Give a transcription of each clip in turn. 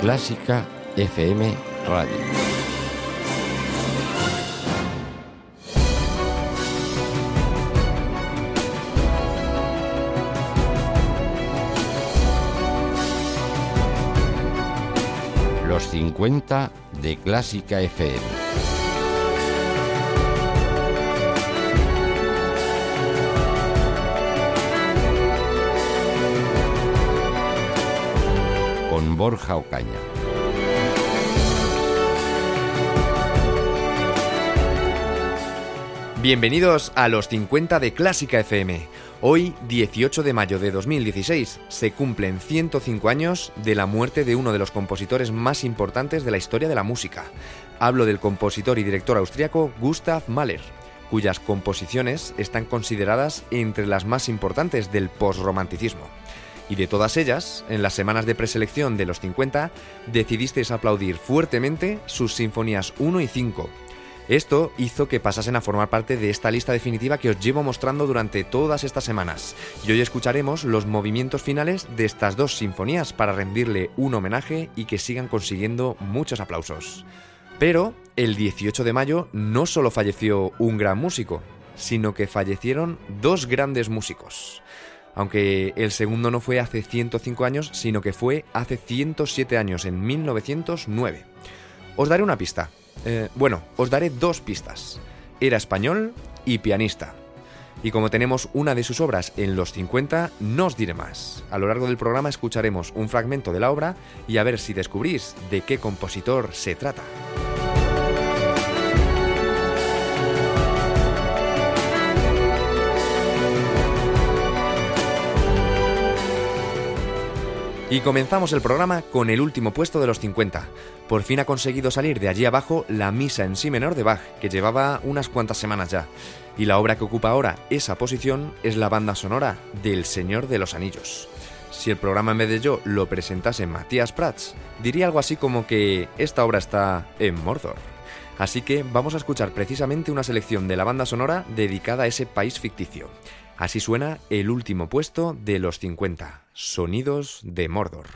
Clásica FM Radio. Los 50 de Clásica FM. Borja Ocaña. Bienvenidos a los 50 de Clásica FM. Hoy, 18 de mayo de 2016, se cumplen 105 años de la muerte de uno de los compositores más importantes de la historia de la música. Hablo del compositor y director austriaco Gustav Mahler, cuyas composiciones están consideradas entre las más importantes del posromanticismo. Y de todas ellas, en las semanas de preselección de los 50, decidisteis aplaudir fuertemente sus sinfonías 1 y 5. Esto hizo que pasasen a formar parte de esta lista definitiva que os llevo mostrando durante todas estas semanas. Y hoy escucharemos los movimientos finales de estas dos sinfonías para rendirle un homenaje y que sigan consiguiendo muchos aplausos. Pero el 18 de mayo no solo falleció un gran músico, sino que fallecieron dos grandes músicos aunque el segundo no fue hace 105 años, sino que fue hace 107 años, en 1909. Os daré una pista. Eh, bueno, os daré dos pistas. Era español y pianista. Y como tenemos una de sus obras en los 50, no os diré más. A lo largo del programa escucharemos un fragmento de la obra y a ver si descubrís de qué compositor se trata. Y comenzamos el programa con el último puesto de los 50. Por fin ha conseguido salir de allí abajo la misa en sí menor de Bach, que llevaba unas cuantas semanas ya. Y la obra que ocupa ahora esa posición es la banda sonora del Señor de los Anillos. Si el programa en vez de yo lo presentase Matías Prats, diría algo así como que esta obra está en Mordor. Así que vamos a escuchar precisamente una selección de la banda sonora dedicada a ese país ficticio. Así suena el último puesto de los 50, Sonidos de Mordor.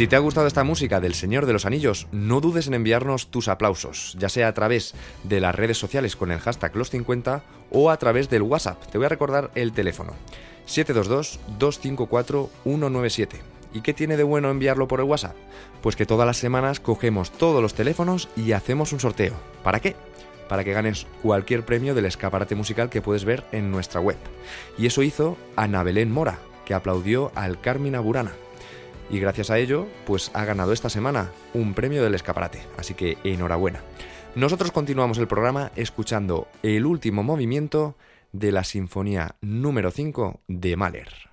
Si te ha gustado esta música del Señor de los Anillos, no dudes en enviarnos tus aplausos, ya sea a través de las redes sociales con el hashtag los50 o a través del WhatsApp. Te voy a recordar el teléfono 722-254-197. ¿Y qué tiene de bueno enviarlo por el WhatsApp? Pues que todas las semanas cogemos todos los teléfonos y hacemos un sorteo. ¿Para qué? Para que ganes cualquier premio del escaparate musical que puedes ver en nuestra web. Y eso hizo Ana Belén Mora, que aplaudió al Carmina Burana y gracias a ello, pues ha ganado esta semana un premio del escaparate, así que enhorabuena. Nosotros continuamos el programa escuchando el último movimiento de la Sinfonía número 5 de Mahler.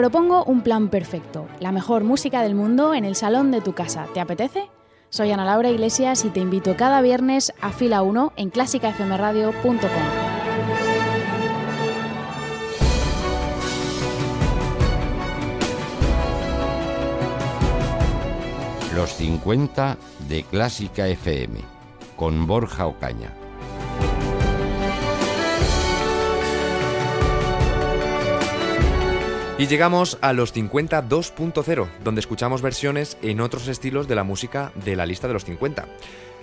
Propongo un plan perfecto, la mejor música del mundo en el salón de tu casa. ¿Te apetece? Soy Ana Laura Iglesias y te invito cada viernes a fila 1 en clásicafmradio.com. Los 50 de Clásica FM con Borja Ocaña. Y llegamos a los 50 2.0, donde escuchamos versiones en otros estilos de la música de la lista de los 50.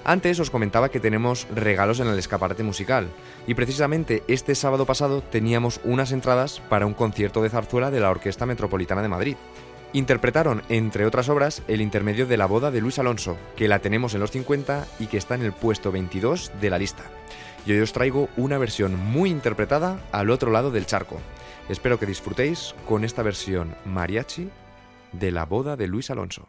Antes os comentaba que tenemos regalos en el escaparate musical, y precisamente este sábado pasado teníamos unas entradas para un concierto de zarzuela de la Orquesta Metropolitana de Madrid. Interpretaron, entre otras obras, el intermedio de la boda de Luis Alonso, que la tenemos en los 50 y que está en el puesto 22 de la lista. Y hoy os traigo una versión muy interpretada al otro lado del charco. Espero que disfrutéis con esta versión mariachi de la boda de Luis Alonso.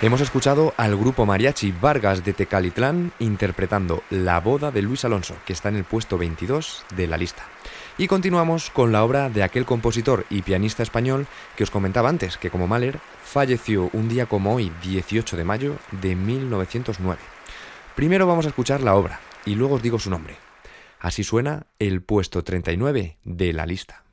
Hemos escuchado al grupo mariachi Vargas de Tecalitlán interpretando La boda de Luis Alonso, que está en el puesto 22 de la lista. Y continuamos con la obra de aquel compositor y pianista español que os comentaba antes, que como Mahler falleció un día como hoy, 18 de mayo de 1909. Primero vamos a escuchar la obra y luego os digo su nombre. Así suena el puesto 39 de la lista.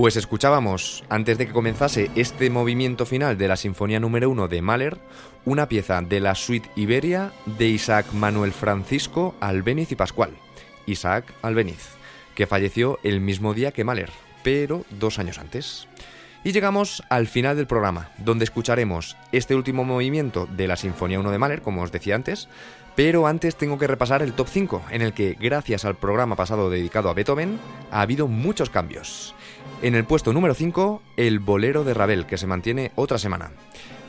Pues escuchábamos, antes de que comenzase este movimiento final de la Sinfonía número 1 de Mahler, una pieza de la Suite Iberia de Isaac Manuel Francisco Albeniz y Pascual. Isaac Albeniz, que falleció el mismo día que Mahler, pero dos años antes. Y llegamos al final del programa, donde escucharemos este último movimiento de la Sinfonía 1 de Mahler, como os decía antes, pero antes tengo que repasar el top 5, en el que, gracias al programa pasado dedicado a Beethoven, ha habido muchos cambios. En el puesto número 5, el bolero de Ravel, que se mantiene otra semana.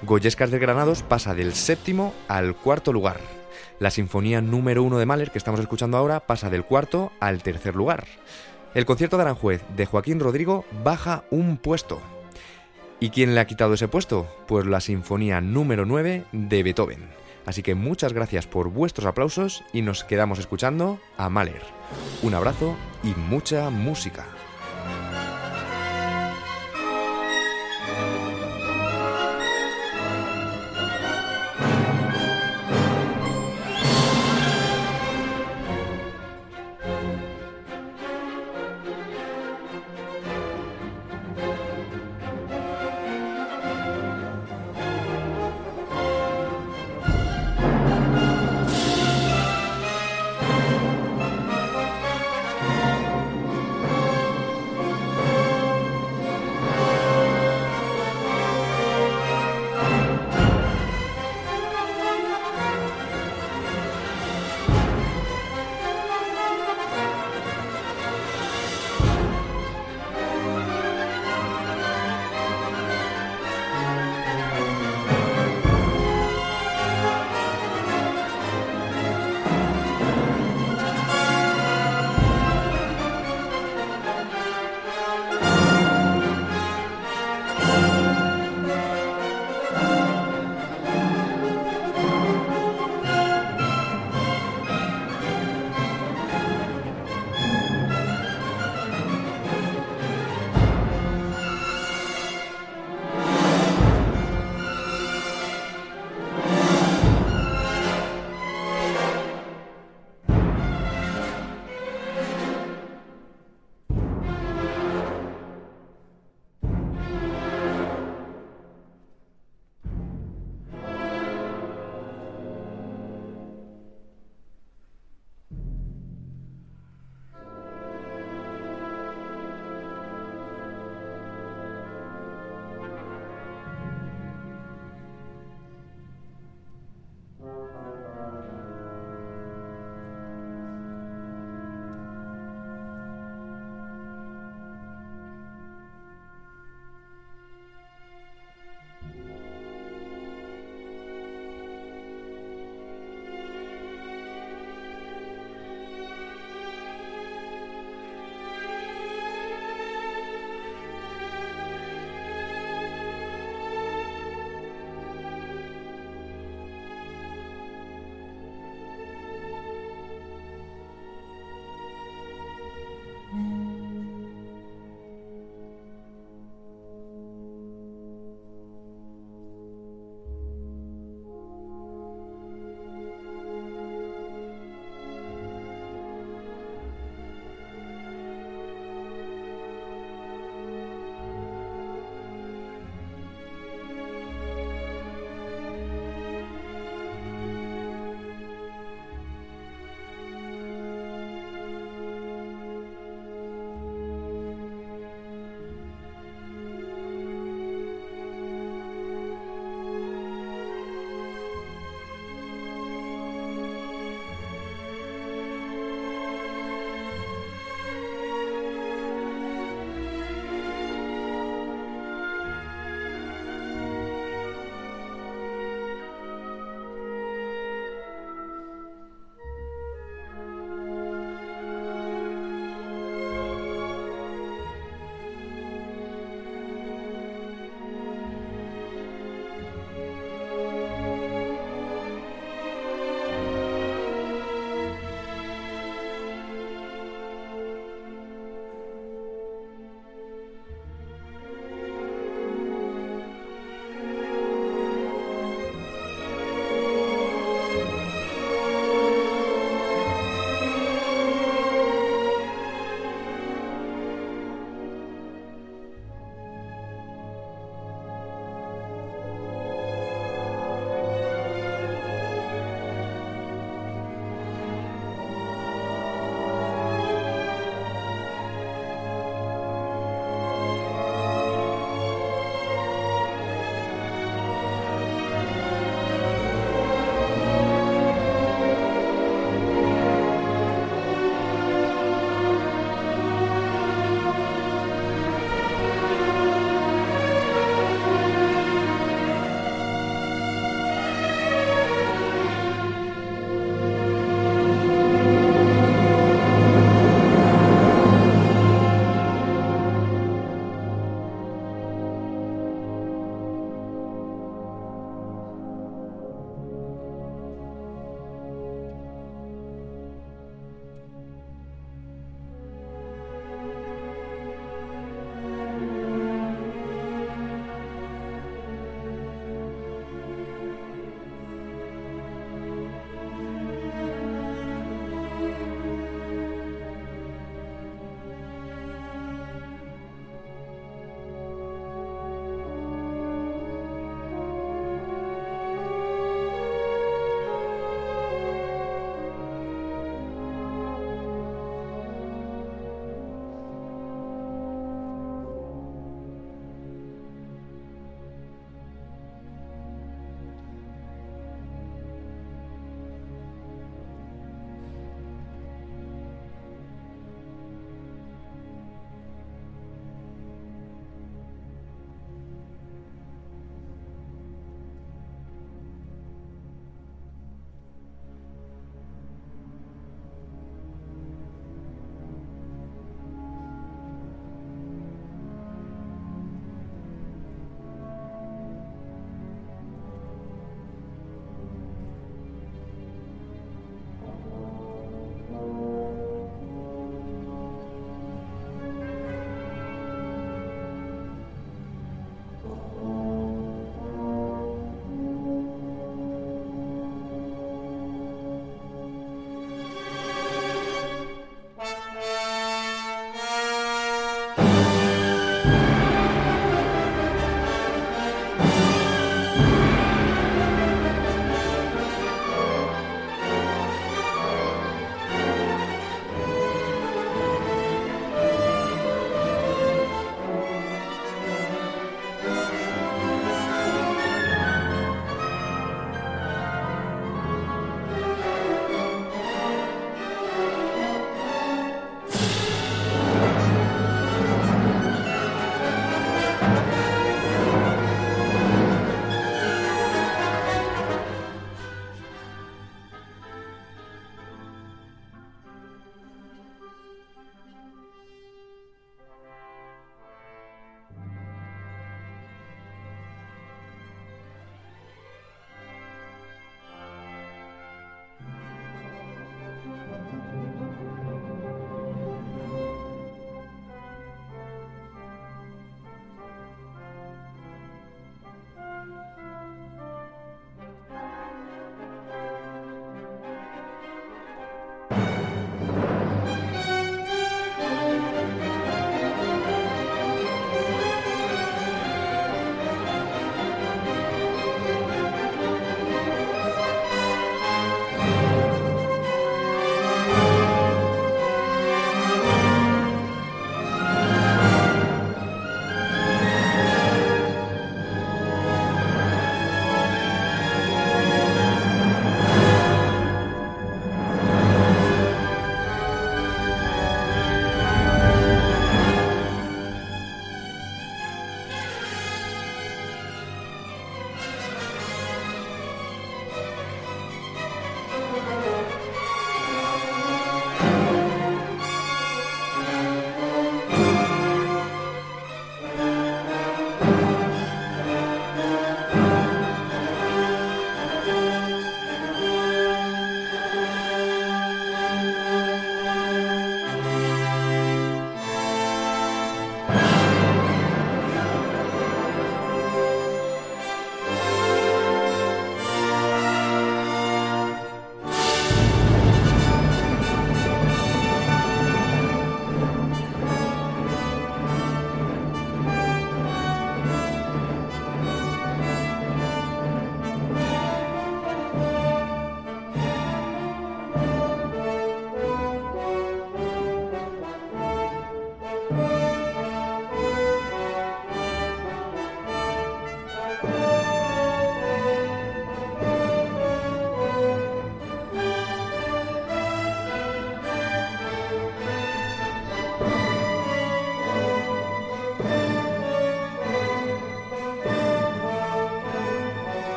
Goyescas de Granados pasa del séptimo al cuarto lugar. La sinfonía número 1 de Mahler, que estamos escuchando ahora, pasa del cuarto al tercer lugar. El concierto de Aranjuez de Joaquín Rodrigo baja un puesto. ¿Y quién le ha quitado ese puesto? Pues la sinfonía número 9 de Beethoven. Así que muchas gracias por vuestros aplausos y nos quedamos escuchando a Mahler. Un abrazo y mucha música.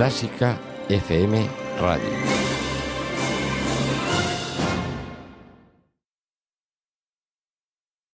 Clásica FM Radio.